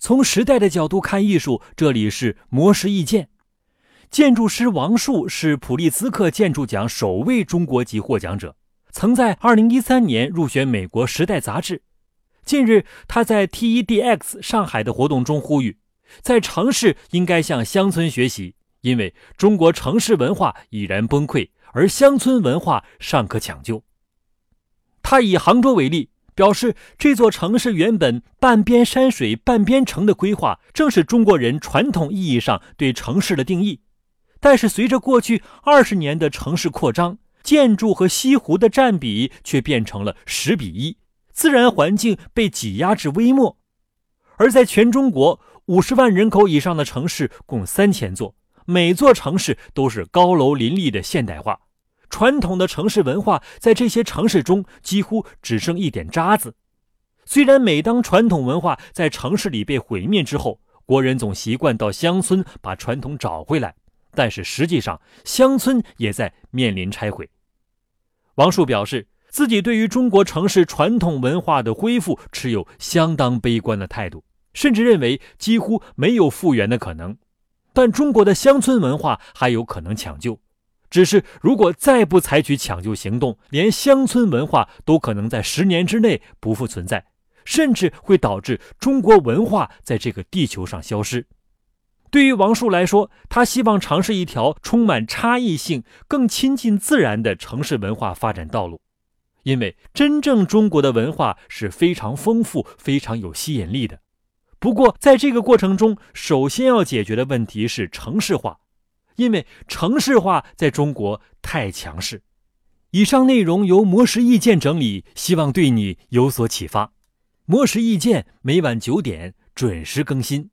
从时代的角度看艺术，这里是魔石意见。建筑师王树是普利兹克建筑奖首位中国籍获奖者，曾在2013年入选美国《时代》杂志。近日，他在 TEDx 上海的活动中呼吁，在城市应该向乡村学习，因为中国城市文化已然崩溃，而乡村文化尚可抢救。他以杭州为例，表示这座城市原本半边山水半边城的规划，正是中国人传统意义上对城市的定义。但是，随着过去二十年的城市扩张，建筑和西湖的占比却变成了十比一，自然环境被挤压至微末。而在全中国五十万人口以上的城市共三千座，每座城市都是高楼林立的现代化，传统的城市文化在这些城市中几乎只剩一点渣子。虽然每当传统文化在城市里被毁灭之后，国人总习惯到乡村把传统找回来。但是实际上，乡村也在面临拆毁。王树表示，自己对于中国城市传统文化的恢复持有相当悲观的态度，甚至认为几乎没有复原的可能。但中国的乡村文化还有可能抢救，只是如果再不采取抢救行动，连乡村文化都可能在十年之内不复存在，甚至会导致中国文化在这个地球上消失。对于王树来说，他希望尝试一条充满差异性、更亲近自然的城市文化发展道路，因为真正中国的文化是非常丰富、非常有吸引力的。不过，在这个过程中，首先要解决的问题是城市化，因为城市化在中国太强势。以上内容由魔石意见整理，希望对你有所启发。魔石意见每晚九点准时更新。